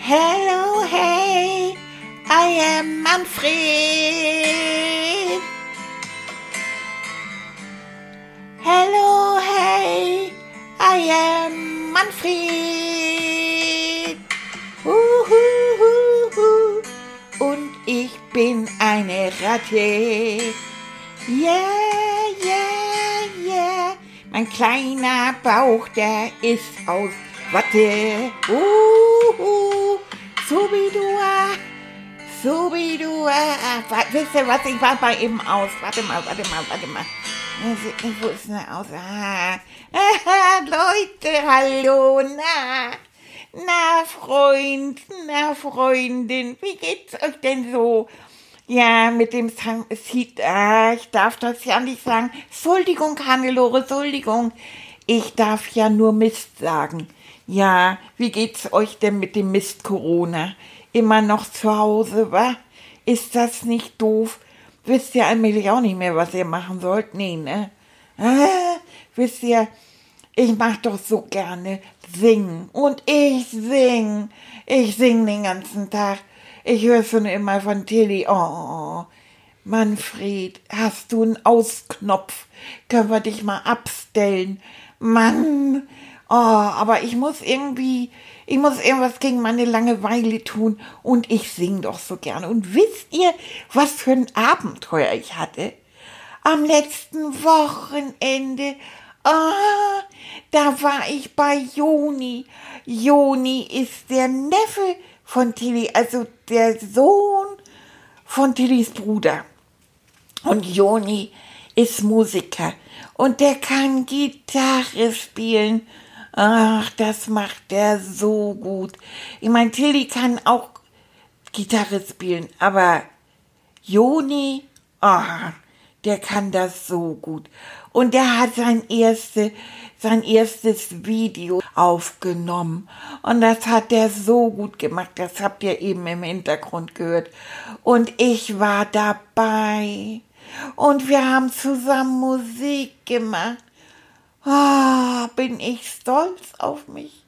Hello, hey, I am Manfred. Hello, hey, I am Manfred. Uhuhuhu. Und ich bin eine Ratte. Yeah, Mein kleiner Bauch, der ist aus Watte. Uhu. Subidua. Subidua. Wisst ihr was? Ich war bei eben aus. Warte mal, warte mal, warte mal. Wo ist denn aus? Ah. Leute, hallo, na. Na, Freund, na, Freundin, wie geht's euch denn so? Ja, mit dem Sang, sieht, ah, ich darf das ja nicht sagen. Entschuldigung, Hannelore, Entschuldigung. Ich darf ja nur Mist sagen. Ja, wie geht's euch denn mit dem Mist Corona? Immer noch zu Hause, wa? Ist das nicht doof? Wisst ihr allmählich auch nicht mehr, was ihr machen sollt? Nee, ne? Ah, wisst ihr, ich mach doch so gerne singen. Und ich sing. Ich sing den ganzen Tag. Ich höre schon immer von Tilly. Oh, Manfred, hast du einen Ausknopf? Können wir dich mal abstellen? Mann, oh, aber ich muss irgendwie, ich muss irgendwas gegen meine Langeweile tun und ich sing doch so gerne. Und wisst ihr, was für ein Abenteuer ich hatte? Am letzten Wochenende, ah, da war ich bei Joni. Joni ist der Neffe von Tilly, also der Sohn von Tillys Bruder. Und Joni ist Musiker und der kann Gitarre spielen. Ach, das macht der so gut. Ich meine, Tilly kann auch Gitarre spielen, aber Joni, ah, der kann das so gut. Und der hat sein erste, sein erstes Video aufgenommen. Und das hat der so gut gemacht. Das habt ihr eben im Hintergrund gehört. Und ich war dabei. Und wir haben zusammen Musik gemacht. Oh, bin ich stolz auf mich.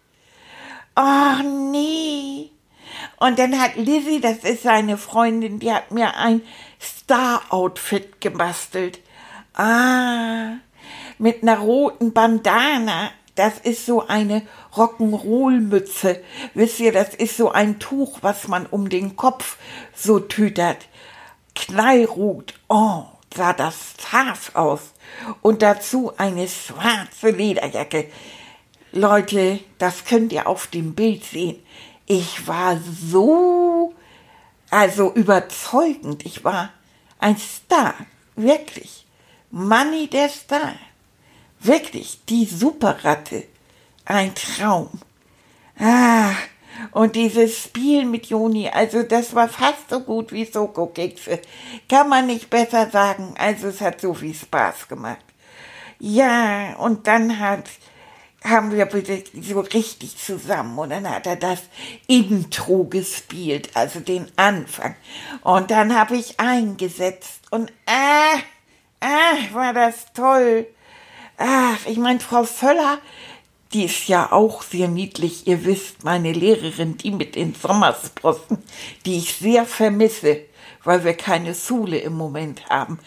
Ach nee. Und dann hat Lizzie, das ist seine Freundin, die hat mir ein Star-Outfit gebastelt. Ah, mit einer roten Bandana. Das ist so eine Rock'n'Roll-Mütze. Wisst ihr, das ist so ein Tuch, was man um den Kopf so tütert. Knallrot. Oh, sah das scharf aus. Und dazu eine schwarze Lederjacke. Leute, das könnt ihr auf dem Bild sehen. Ich war so, also überzeugend. Ich war ein Star. Wirklich. Manny der Star. Wirklich, die Superratte. Ein Traum. Ah, und dieses Spiel mit Juni, also das war fast so gut wie Soko-Kekse. Kann man nicht besser sagen. Also es hat so viel Spaß gemacht. Ja, und dann hat, haben wir so richtig zusammen und dann hat er das Intro gespielt, also den Anfang. Und dann habe ich eingesetzt und ah, ah, war das toll. Ach, ich meine, Frau Völler, die ist ja auch sehr niedlich. Ihr wisst, meine Lehrerin, die mit den Sommersprossen, die ich sehr vermisse, weil wir keine Schule im Moment haben.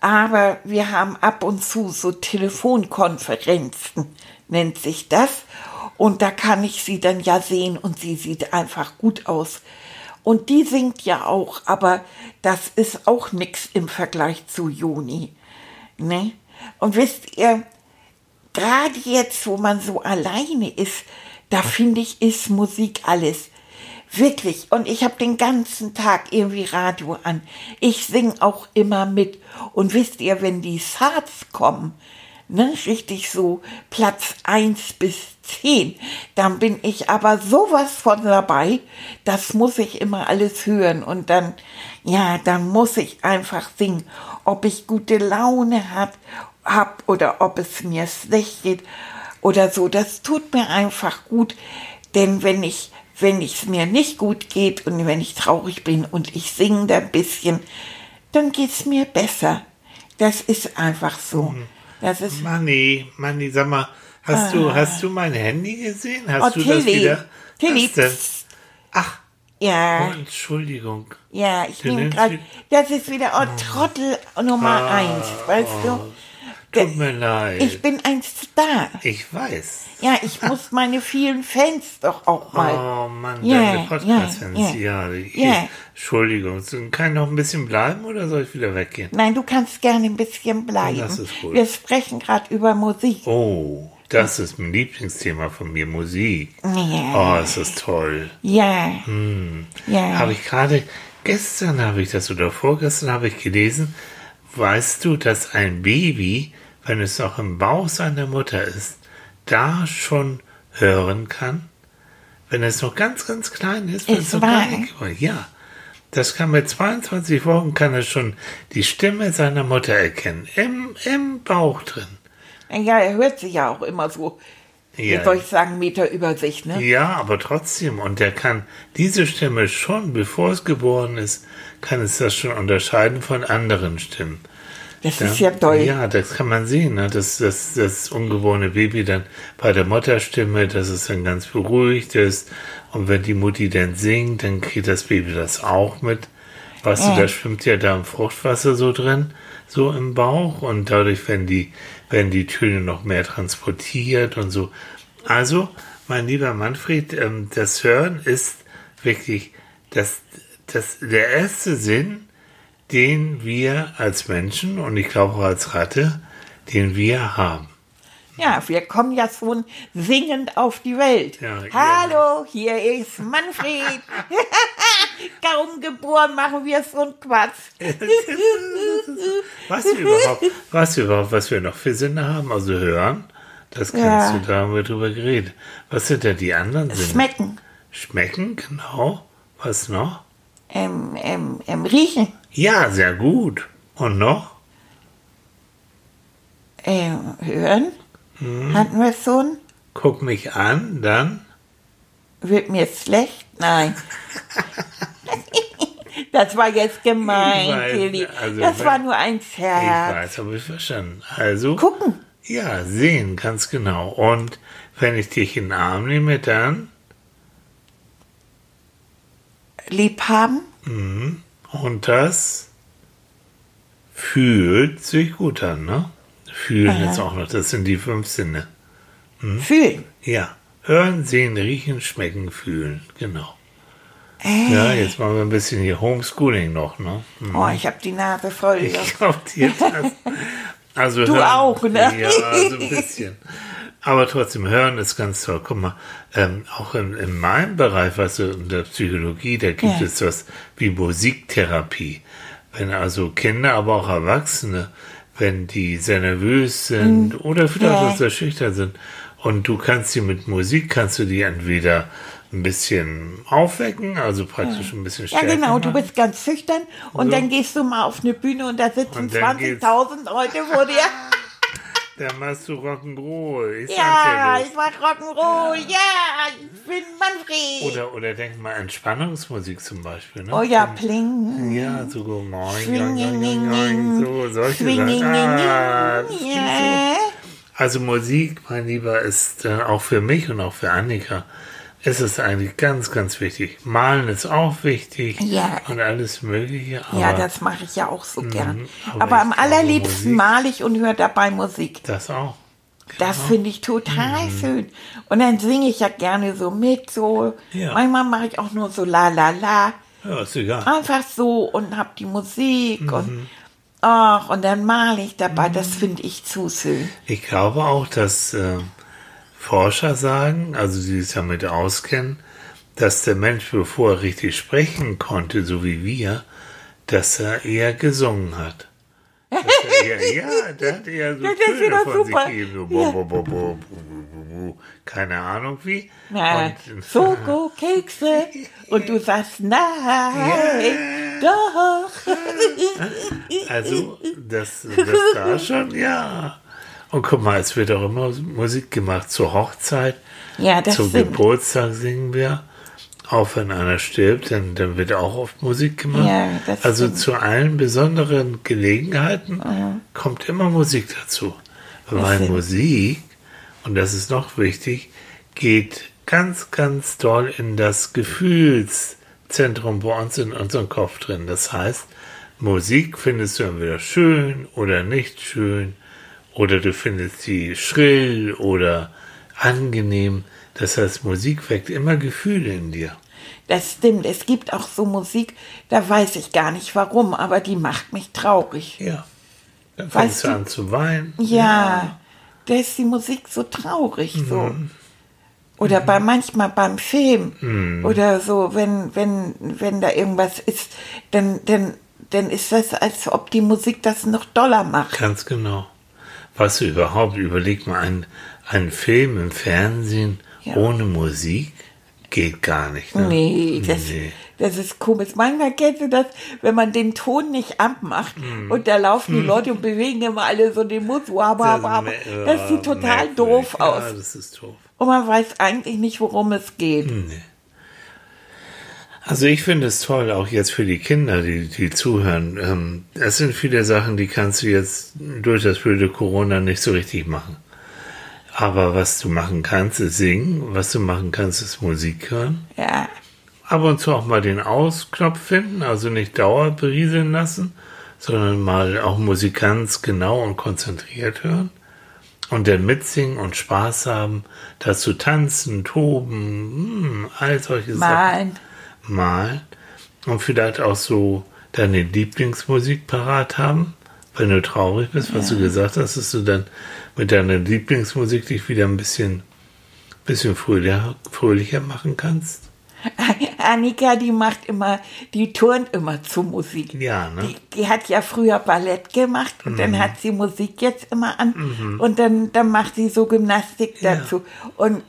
Aber wir haben ab und zu so Telefonkonferenzen, nennt sich das. Und da kann ich sie dann ja sehen und sie sieht einfach gut aus. Und die singt ja auch, aber das ist auch nix im Vergleich zu Juni. Ne? Und wisst ihr, gerade jetzt, wo man so alleine ist, da finde ich, ist Musik alles. Wirklich. Und ich habe den ganzen Tag irgendwie Radio an. Ich sing auch immer mit. Und wisst ihr, wenn die Charts kommen, ne, richtig so Platz eins bis zehn, dann bin ich aber sowas von dabei, das muss ich immer alles hören. Und dann, ja, dann muss ich einfach singen, ob ich gute Laune hat, hab oder ob es mir schlecht geht oder so. Das tut mir einfach gut, denn wenn ich wenn es mir nicht gut geht und wenn ich traurig bin und ich singe da ein bisschen, dann geht es mir besser. Das ist einfach so. Das ist Manni, Manni, sag mal, hast du, hast du mein Handy gesehen? Hast Oh, du das Tilly. wieder? Tilly. Ach, ja, oh, Entschuldigung. ja, ich nehme gerade, das ist wieder oh, Trottel Nummer Ah, eins, weißt du? Tut mir leid. Ich bin ein Star. Ich weiß. Ja, ich muss meine vielen Fans doch auch mal. Oh Mann, Ja, deine Podcast-Fans. ja, Ja, ja. Ja. Entschuldigung. Kann ich noch ein bisschen bleiben oder soll ich wieder weggehen? Nein, du kannst gerne ein bisschen bleiben. Das ist gut. Wir sprechen gerade über Musik. Oh, das ist mein Lieblingsthema von mir, Musik. Ja. Oh, es ist toll. Ja. Ja. Habe ich gerade, gestern habe ich das oder vorgestern habe ich gelesen, weißt du, dass ein Baby, wenn es noch im Bauch seiner Mutter ist, da schon hören kann? Wenn es noch ganz, ganz klein ist, wenn es noch gar nicht Ja. Das kann mit 22 Wochen kann er schon die Stimme seiner Mutter erkennen. Im, im Bauch drin. Ja, er hört sich ja auch immer so, Ja. soll ich sagen, Meter über sich, ne? Ja, aber trotzdem. Und er kann diese Stimme schon, bevor es geboren ist, kann es das schon unterscheiden von anderen Stimmen. Das ist ja toll. Ja, das kann man sehen, ne? dass das, das ungeborene Baby dann bei der Mutterstimme, dass es dann ganz beruhigt ist. Und wenn die Mutti dann singt, dann kriegt das Baby das auch mit. Weißt Ja. du, da schwimmt ja da im Fruchtwasser so drin, so im Bauch. Und dadurch werden die, werden die Töne noch mehr transportiert und so. Also, mein lieber Manfred, ähm, das Hören ist wirklich das, das, der erste Sinn, den wir als Menschen und ich glaube auch als Ratte, den wir haben. Ja, wir kommen ja schon singend auf die Welt. Ja. Hallo, hier ist Manfred. Kaum geboren machen wir so einen Quatsch. Was wir überhaupt, was wir überhaupt, was wir noch für Sinne haben, also hören, das kannst Ja. du, da haben wir drüber geredet. Was sind denn die anderen Sinne? Schmecken, Schmecken, genau. Was noch? ähm, ähm, ähm, riechen, Ja, sehr gut. Und noch? ähm, hören. Hm. Hatten wir schon? Guck mich an, dann. Wird mir schlecht? Nein. das war jetzt gemein, Ich Tilly. also das war nur ein Ich Scherz. weiß, habe ich verstanden. Also. Gucken. Ja, sehen, ganz genau. Und wenn ich dich in den Arm nehme, dann. Lieb haben. Mhm. Und das fühlt sich gut an, ne? Fühlen jetzt auch noch, das sind die fünf Sinne. Hm? Fühlen. Ja. Hören, sehen, riechen, schmecken, fühlen. Genau. Äh. Ja, jetzt machen wir ein bisschen hier Homeschooling noch, ne? Hm. Oh, ich habe die Nase voll. Ich glaube dir das. Also Du hören, auch, ne? Ja, so ein bisschen. Aber trotzdem, hören ist ganz toll. Guck mal, ähm, auch in, in meinem Bereich, du, in der Psychologie, da gibt Ja. es was wie Musiktherapie. Wenn also Kinder, aber auch Erwachsene, wenn die sehr nervös sind oder vielleicht Mhm. Ja. auch sehr schüchtern sind und du kannst sie mit Musik, kannst du die entweder ein bisschen aufwecken, also praktisch ein bisschen Ja, stärker genau, du machen. bist ganz schüchtern und So. dann gehst du mal auf eine Bühne und da sitzen Und dann geht's- 20.000 Leute vor dir. Dann machst du Rock'n'Roll. Sag's Ja, dir ich mach Rock'n'Roll, ja, ich bin Manfred. Oder, oder denk mal Entspannungsmusik zum Beispiel. Ne? oh ja, pling. Ja, so moin, joing, ding, joing, so solche Sachen. Ah, ist Ja. so. Also Musik, mein Lieber, ist äh, auch für mich und auch für Annika ist es eigentlich ganz, ganz wichtig. Malen ist auch wichtig Ja. und alles Mögliche. Aber Ja, das mache ich ja auch so gern. Mhm, aber Aber, ich am allerliebsten male ich und höre dabei Musik. das auch. Das finde ich total Mhm. schön. Und dann singe ich ja gerne so mit, so. Ja. Manchmal mache ich auch nur so la la la. Ja, ist egal. Einfach so und hab die Musik Mhm. und ach, und dann male ich dabei. Das finde ich zu schön. Ich glaube auch, dass äh, Forscher sagen, also die sich damit auskennen, dass der Mensch, bevor er richtig sprechen konnte, so wie wir, dass er eher gesungen hat. Er eher, ja, der hat eher so das Töne von super. sich gegeben. So bo, Ja. bo, bo, bo, bo, bo, bo. Keine Ahnung wie. Na, Und- Schokokekse. Und du sagst, nein, doch. Also, das, das da schon, ja. Und guck mal, es wird auch immer Musik gemacht zur Hochzeit. Ja, das Zum. Geburtstag singen wir. Auch wenn einer stirbt, dann, dann wird auch oft Musik gemacht. Ja, das also stimmt. zu allen besonderen Gelegenheiten kommt immer Musik dazu. Weil. Musik, und das ist noch wichtig, geht ganz, ganz doll in das Gefühlszentrum bei uns in unserem Kopf drin. Das heißt, Musik findest du entweder schön oder nicht schön, oder du findest sie schrill oder angenehm. Das heißt, Musik weckt immer Gefühle in dir. Das stimmt. Es gibt auch so Musik, da weiß ich gar nicht warum, aber die macht mich traurig. Ja. Dann Weißt fängst du du- an zu weinen. Ja, da ist die Musik so traurig so. Oder bei manchmal beim Film oder so, wenn, wenn, wenn da irgendwas ist, dann, dann, dann ist das, als ob die Musik das noch doller macht. Ganz genau. Was überhaupt, überleg mal, ein, ein Film im Fernsehen Ja. ohne Musik geht gar nicht. Ne? Nee, das, Nee. das ist komisch. Manchmal kennst du das, wenn man den Ton nicht abmacht und da laufen die Leute und bewegen immer alle so den Mund. Me- Das sieht ja, total merkwürdig. doof aus. Ja, das ist doof. Und man weiß eigentlich nicht, worum es geht. Nee. Also ich finde es toll, auch jetzt für die Kinder, die, die zuhören. Ähm, Es sind viele Sachen, die kannst du jetzt durch das blöde Corona nicht so richtig machen. Aber was du machen kannst, ist singen. Was du machen kannst, ist Musik hören. Ja. Ab und zu auch mal den Ausknopf finden, also nicht dauer berieseln lassen, sondern mal auch Musik ganz genau und konzentriert hören. Und dann mitsingen und Spaß haben, dazu tanzen, toben, hm, all solche Sachen Malen und vielleicht auch so deine Lieblingsmusik parat haben, wenn du traurig bist, was du gesagt hast, dass du dann mit deiner Lieblingsmusik dich wieder ein bisschen, bisschen fröhlicher, fröhlicher machen kannst. Annika, die macht immer, die turnt immer zu Musik. Ja, ne? Die, die hat ja früher Ballett gemacht und dann hat sie Musik jetzt immer an und dann, dann macht sie so Gymnastik Ja. dazu. Und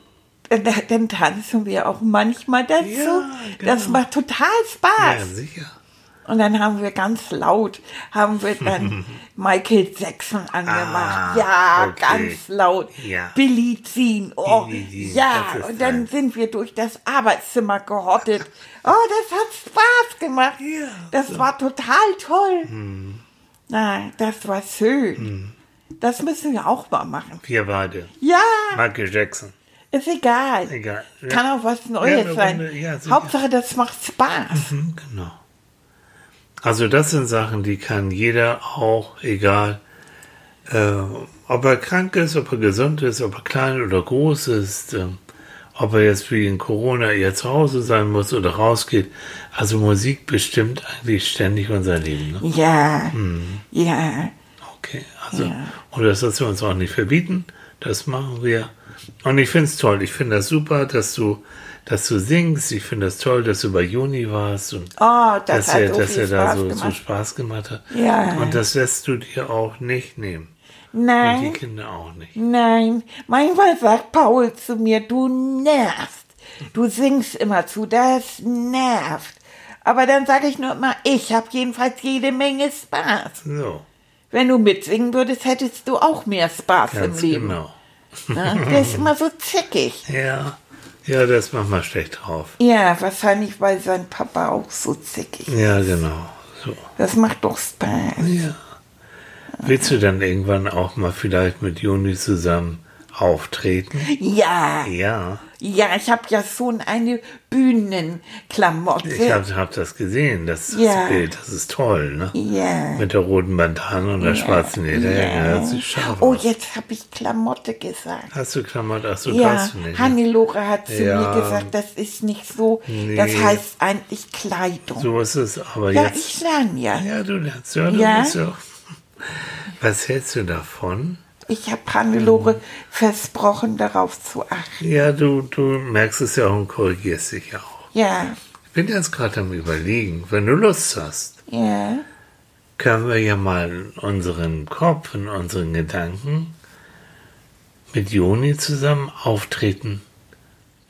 dann, tanzen wir auch manchmal dazu. Ja, Das genau. macht total Spaß. Ja, sicher. Und dann haben wir ganz laut, haben wir dann Michael Jackson angemacht. Ah, ja, okay. ganz laut. Ja. Billie Jean. Oh, Billie Jean, ja. das Und dann sind wir durch das Arbeitszimmer gehottet. Oh, das hat Spaß gemacht. Ja, das war total toll. Na, das war schön. Das müssen wir auch mal machen. Wir beide. Ja, Michael Jackson. Ist egal. Egal. Ja. Kann auch was Neues eine sein. Runde, ja. Hauptsache, das macht Spaß. Hm, Genau. Also das sind Sachen, die kann jeder auch, egal äh, ob er krank ist, ob er gesund ist, ob er klein oder groß ist, ähm, ob er jetzt wie in Corona eher zu Hause sein muss oder rausgeht. Also Musik bestimmt eigentlich ständig unser Leben. Ne? Ja, Hm. ja. Okay, also und das lassen wir uns auch nicht verbieten. Das machen wir. Und ich finde es toll. Ich finde das super, dass du, dass du singst. Ich finde das toll, dass du bei Juni warst und Oh, das dass er, dass er da so, so. Spaß gemacht hat. Ja. Und das lässt du dir auch nicht nehmen. Und die Nein, Kinder auch nicht. nein. Manchmal sagt Paul zu mir, du nervst. Du singst immer zu, das nervt. Aber dann sage ich nur immer, ich habe jedenfalls jede Menge Spaß. So, Wenn du mitsingen würdest, hättest du auch mehr Spaß ganz im Leben. genau. Ne? Der ist immer so zickig. Ja, ja, das ist manchmal schlecht drauf. Ja, wahrscheinlich, weil sein Papa auch so zickig ist. Ja, genau. So. Das macht doch Spaß. Ja. Willst du dann irgendwann auch mal vielleicht mit Juni zusammen auftreten? Ja, Ja, ja, ich habe ja schon eine Bühnenklamotte. ich habe hab das gesehen, das, Ja. das Bild, das ist toll, ne? ja. Mit der roten Bandana und der schwarzen Lederjacke, das sieht scharf Oh, aus. jetzt habe ich Klamotte gesagt. Hast du Klamotten? Ach so, Ja, hast du nicht. ne? Hannelore hat zu Ja. mir gesagt, das ist nicht so, das Nee. heißt eigentlich Kleidung. So ist es, aber ja, jetzt. ich lerne ja. Ja, du lernst ja, du Ja. bist ja. Was hältst du davon? Ich habe Hannelore versprochen, darauf zu achten. Ja, du, du merkst es ja auch und korrigierst dich ja auch. Ja, Ich bin jetzt gerade am Überlegen, wenn du Lust hast, ja. können wir ja mal in unserem Kopf, in unseren Gedanken mit Joni zusammen auftreten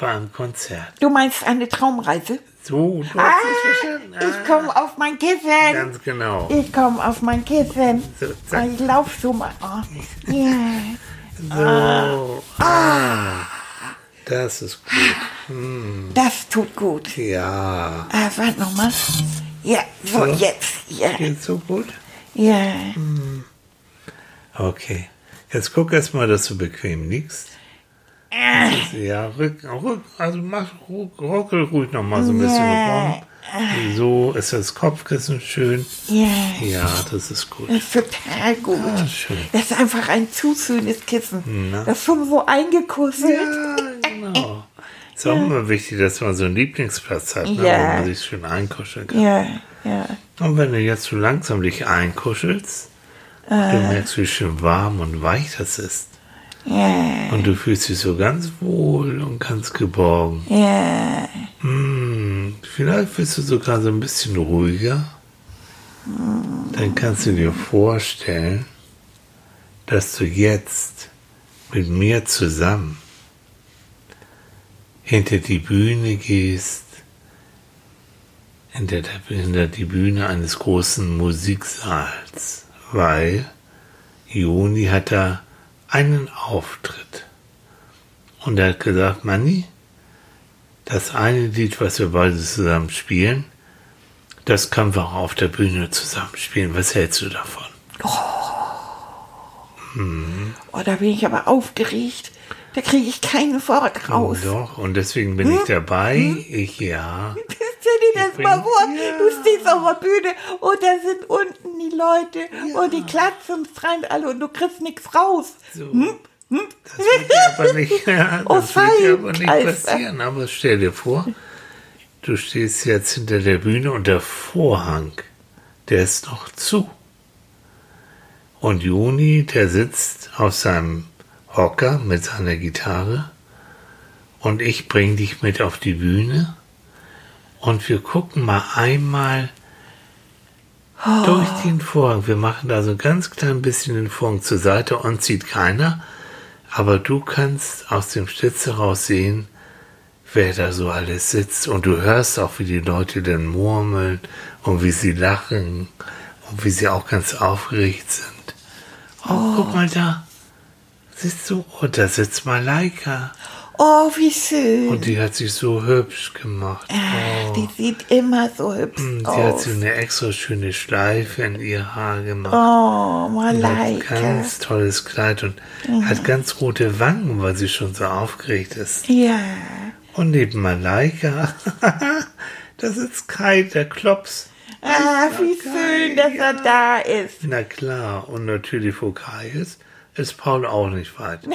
bei einem Konzert. Du meinst eine Traumreise? So, du Ah, verstanden. ich komme auf mein Kissen. Ganz genau. Ich komme auf mein Kissen. So, zack. Ich lauf so mal. Oh. Ja. So. Ah. Das ist gut. Das tut gut. Ja. Ah, warte noch mal. Ja, so, So. jetzt. Ja, Geht so gut? ja. Okay. Jetzt guck erst mal, dass du bequem liegst. Ah, Ja, rück, rück, also mach, ruck, ruckel ruhig noch mal so ein bisschen Ja. rum. So ist das Kopfkissen schön. Ja, Ja, das ist gut. das ist total gut. Ah, schön. Das ist einfach ein zu schönes Kissen. Na. Das ist schon so eingekusselt. Ja, genau. Ist auch immer wichtig, dass man so einen Lieblingsplatz hat, ne, Ja. wo man sich schön einkuscheln kann. Ja, ja. Und wenn du jetzt so langsam dich einkuschelst, du merkst, wie schön warm und weich das ist. Ja, Und du fühlst dich so ganz wohl und ganz geborgen. ja. Hm, vielleicht bist du sogar so ein bisschen ruhiger. Dann kannst du dir vorstellen, dass du jetzt mit mir zusammen hinter die Bühne gehst, hinter, der, hinter die Bühne eines großen Musiksaals, weil Juni hat da einen Auftritt. Und er hat gesagt, Manni, das eine Lied, was wir beide zusammen spielen, das können wir auch auf der Bühne zusammen spielen. Was hältst du davon? Oh, da bin ich aber aufgeregt. Da kriege ich kein Wort raus. Oh, doch, und deswegen bin ich dabei. Ich, ja. Stell dir das mal vor, Ja. du stehst auf der Bühne und da sind unten die Leute und die klatschen und schreien alle und du kriegst nichts raus. So. Das wird aber nicht, ja, Oh, das wird dir aber nicht fein, Alter. passieren. Aber stell dir vor, du stehst jetzt hinter der Bühne und der Vorhang, der ist noch zu. Und Juni, der sitzt auf seinem Hocker mit seiner Gitarre und ich bring dich mit auf die Bühne und wir gucken mal einmal durch den Vorhang. Wir machen da so ein ganz klein bisschen den Vorhang zur Seite und sieht keiner. Aber du kannst aus dem Stitz heraus sehen, wer da so alles sitzt. Und du hörst auch, wie die Leute dann murmeln und wie sie lachen und wie sie auch ganz aufgeregt sind. Oh, guck mal da. Siehst du? Oh, da sitzt Malaika. Oh, wie schön. Und die hat sich so hübsch gemacht. Ach, die sieht immer so hübsch Sie hat aus. sich eine extra schöne Schleife in ihr Haar gemacht. Oh, Und hat ein Malaika. ganz tolles Kleid und hat ganz rote Wangen, weil sie schon so aufgeregt ist. Ja. Und neben Malaika, da sitzt Kai, der Klops. Ah, wie schön, dass er da ist. Na klar, und natürlich, wo Kai ist, ist Paul auch nicht weit.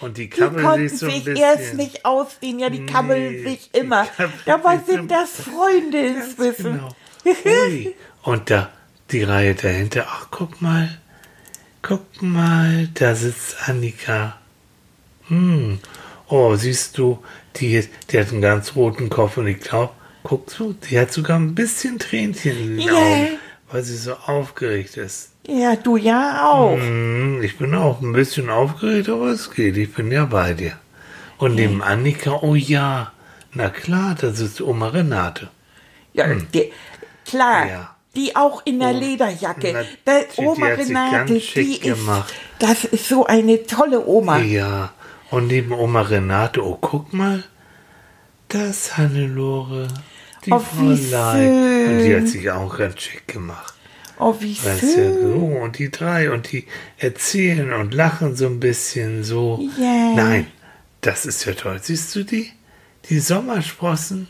Und die Die konnten sich so sich erst nicht ausziehen. Ja, die kabbeln Nee, sich immer. Dabei sind das Freunde inzwischen. Genau. Und da die Reihe dahinter, ach guck mal, guck mal, da sitzt Annika. Hm. Oh, siehst du, die, die hat einen ganz roten Kopf und ich glaube, guck so, die hat sogar ein bisschen Tränchen in den. Augen, weil sie so aufgeregt ist. Ja, du ja auch. Hm, ich bin auch ein bisschen aufgeregt, aber es geht, ich bin ja bei dir. Und neben Annika, oh ja, na klar, das ist Oma Renate. Ja, die, klar. Ja. Die auch in der Lederjacke. Na, Da, die- die Oma sich Renate, die ist, gemacht. das ist so eine tolle Oma. Ja, und neben Oma Renate, oh, guck mal, das Hannelore, die Oh, Frau wie Leib. Und die hat sich auch ganz schick gemacht. Oh, wie Weißt ja, schön. so, und die drei, und die erzählen und lachen so ein bisschen so. Ja. Nein, das ist ja toll. Siehst du die? Die Sommersprossen,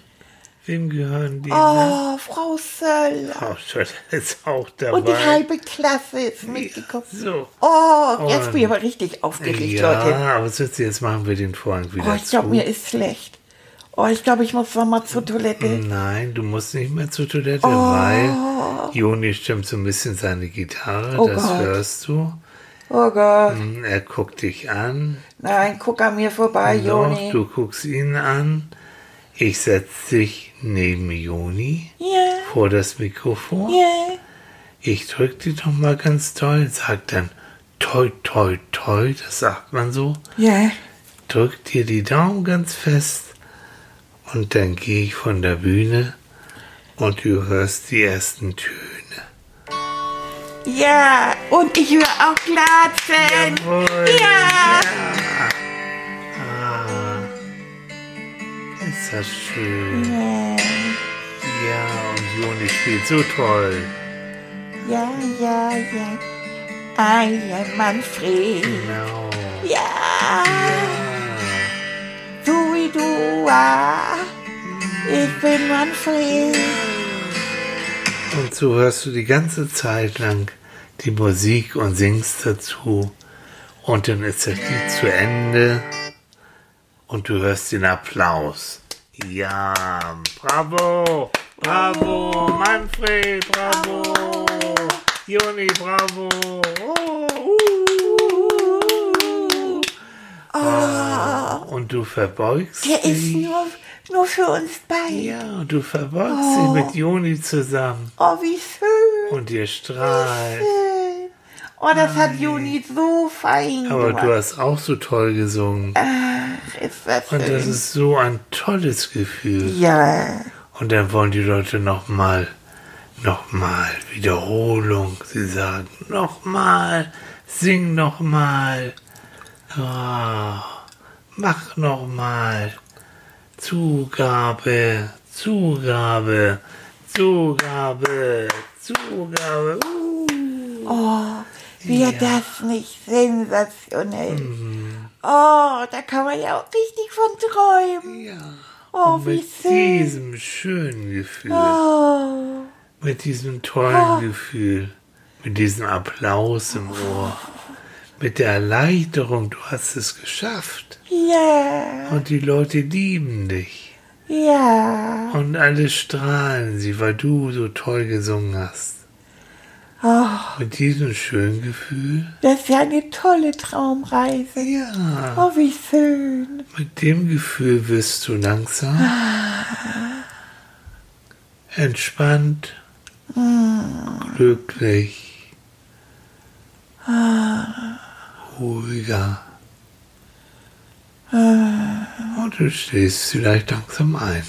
wem gehören die? ne? Oh, Frau Söller. Frau Schott ist auch dabei. Und die halbe Klasse ist mitgekommen. so. Oh, jetzt Und- bin ich aber richtig aufgeregt, Ja, Leute. aber so, jetzt machen wir den Vorhang wieder Oh, ich glaube, mir ist schlecht. Oh, ich glaube, ich muss noch mal zur Toilette. Nein, du musst nicht mehr zur Toilette, Oh. weil Joni stimmt so ein bisschen seine Gitarre, Oh das Gott. hörst du. Oh Gott. Hm, Er guckt dich an. Nein, guck an mir vorbei, Doch, Joni. du guckst ihn an. Ich setze dich neben Joni Ja, vor das Mikrofon. ja. Ich drück die doch mal ganz toll, sag dann toi toi toi, das sagt man so. Ja, Drück dir die Daumen ganz fest und dann gehe ich von der Bühne und du hörst die ersten Töne. ja. Und ich höre auch Klatschen. Jawohl, Ja. Ah, ist das schön. Ja, Ja, und Joni spielt so toll. ja, ja, ja. Ja, Manfred. Genau. Ja, Ah. Wie du. Ah. Ich bin Manfred. Und so hörst du die ganze Zeit lang die Musik und singst dazu. Und dann ist das Lied zu Ende und du hörst den Applaus. Ja, bravo, bravo, Manfred, bravo, Joni, bravo. Oh, uh. Ah, und du verbeugst Der ist dich. nur, nur für uns beide. Ja, und du verbeugst dich mit Joni zusammen Oh, wie schön. und ihr strahlt. Oh, das hat Juni so fein Aber gemacht. du hast auch so toll gesungen. Ach, ist das schön. Und das ist so ein tolles Gefühl. ja. Und dann wollen die Leute nochmal, nochmal, Wiederholung. Sie sagen, nochmal, sing nochmal. Oh, mach nochmal. Zugabe, Zugabe, Zugabe, Zugabe. Uh. Oh, wäre das nicht sensationell? Mhm. Oh, da kann man ja auch richtig von träumen. Ja. Oh, Und wie mit schön. diesem schönen Gefühl. Oh, Mit diesem tollen Gefühl, mit diesem Applaus im Ohr, mit der Erleichterung, du hast es geschafft. ja, Und die Leute lieben dich. ja. Und alle strahlen sie, weil du so toll gesungen hast. Oh, Mit diesem schönen Gefühl, das ist ja eine tolle Traumreise. ja, Oh, wie schön. mit dem Gefühl wirst du langsam entspannt, glücklich, ruhiger. Und du stehst vielleicht langsam ein.